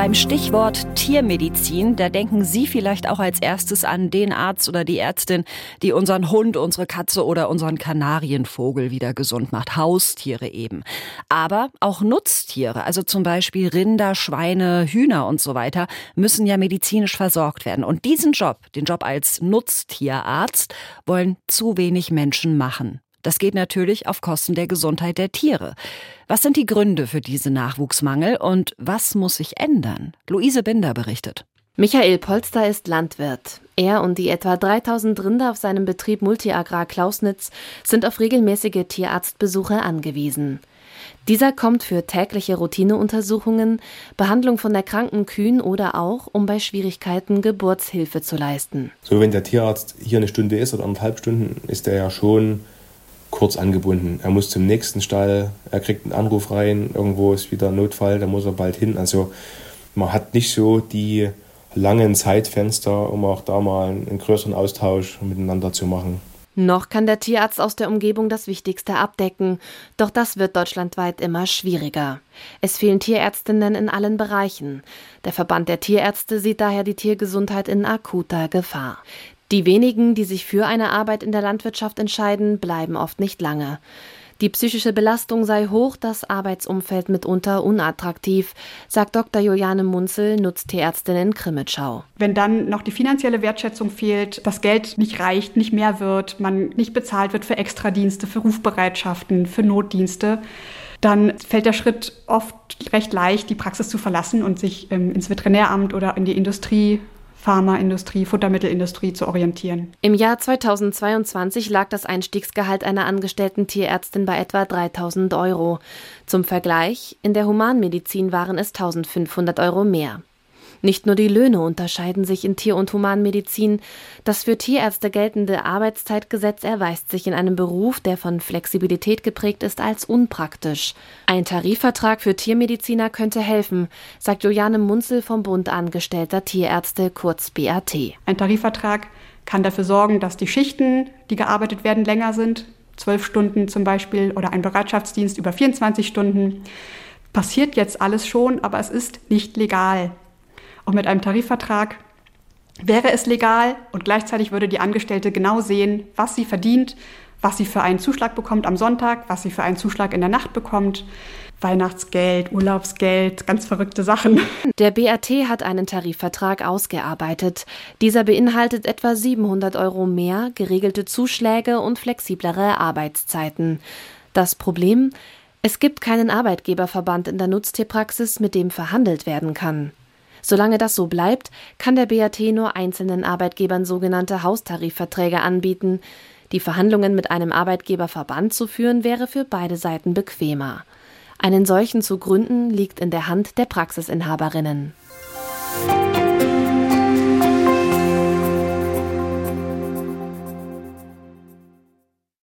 Beim Stichwort Tiermedizin, da denken Sie vielleicht auch als erstes an den Arzt oder die Ärztin, die unseren Hund, unsere Katze oder unseren Kanarienvogel wieder gesund macht. Haustiere eben. Aber auch Nutztiere, also zum Beispiel Rinder, Schweine, Hühner und so weiter, müssen ja medizinisch versorgt werden. Und diesen Job, den Job als Nutztierarzt, wollen zu wenig Menschen machen. Das geht natürlich auf Kosten der Gesundheit der Tiere. Was sind die Gründe für diesen Nachwuchsmangel und was muss sich ändern? Luise Binder berichtet. Michael Polster ist Landwirt. Er und die etwa 3000 Rinder auf seinem Betrieb Multiagrar Klausnitz sind auf regelmäßige Tierarztbesuche angewiesen. Dieser kommt für tägliche Routineuntersuchungen, Behandlung von erkrankten Kühen oder auch, um bei Schwierigkeiten Geburtshilfe zu leisten. So, wenn der Tierarzt hier eine Stunde ist oder anderthalb Stunden, ist er ja schon kurz angebunden. Er muss zum nächsten Stall, er kriegt einen Anruf rein, irgendwo ist wieder Notfall, da muss er bald hin. Also man hat nicht so die langen Zeitfenster, um auch da mal einen größeren Austausch miteinander zu machen. Noch kann der Tierarzt aus der Umgebung das Wichtigste abdecken, doch das wird deutschlandweit immer schwieriger. Es fehlen Tierärztinnen in allen Bereichen. Der Verband der Tierärzte sieht daher die Tiergesundheit in akuter Gefahr. Die wenigen, die sich für eine Arbeit in der Landwirtschaft entscheiden, bleiben oft nicht lange. Die psychische Belastung sei hoch, das Arbeitsumfeld mitunter unattraktiv, sagt Dr. Juliane Munzel, Nutztierärztin in Krimitschau. Wenn dann noch die finanzielle Wertschätzung fehlt, das Geld nicht reicht, nicht mehr wird, man nicht bezahlt wird für Extradienste, für Rufbereitschaften, für Notdienste, dann fällt der Schritt oft recht leicht, die Praxis zu verlassen und sich ähm, ins Veterinäramt oder in die Industrie Pharmaindustrie, Futtermittelindustrie zu orientieren. Im Jahr 2022 lag das Einstiegsgehalt einer angestellten Tierärztin bei etwa 3000 Euro. Zum Vergleich, in der Humanmedizin waren es 1500 Euro mehr. Nicht nur die Löhne unterscheiden sich in Tier- und Humanmedizin. Das für Tierärzte geltende Arbeitszeitgesetz erweist sich in einem Beruf, der von Flexibilität geprägt ist, als unpraktisch. Ein Tarifvertrag für Tiermediziner könnte helfen, sagt Juliane Munzel vom Bund Angestellter Tierärzte, kurz BAT. Ein Tarifvertrag kann dafür sorgen, dass die Schichten, die gearbeitet werden, länger sind. Zwölf Stunden zum Beispiel oder ein Bereitschaftsdienst über 24 Stunden. Passiert jetzt alles schon, aber es ist nicht legal. Und mit einem Tarifvertrag wäre es legal und gleichzeitig würde die Angestellte genau sehen, was sie verdient, was sie für einen Zuschlag bekommt am Sonntag, was sie für einen Zuschlag in der Nacht bekommt. Weihnachtsgeld, Urlaubsgeld, ganz verrückte Sachen. Der BAT hat einen Tarifvertrag ausgearbeitet. Dieser beinhaltet etwa 700 Euro mehr, geregelte Zuschläge und flexiblere Arbeitszeiten. Das Problem? Es gibt keinen Arbeitgeberverband in der Nutztierpraxis, mit dem verhandelt werden kann. Solange das so bleibt, kann der BAT nur einzelnen Arbeitgebern sogenannte Haustarifverträge anbieten. Die Verhandlungen mit einem Arbeitgeberverband zu führen, wäre für beide Seiten bequemer. Einen solchen zu gründen liegt in der Hand der Praxisinhaberinnen.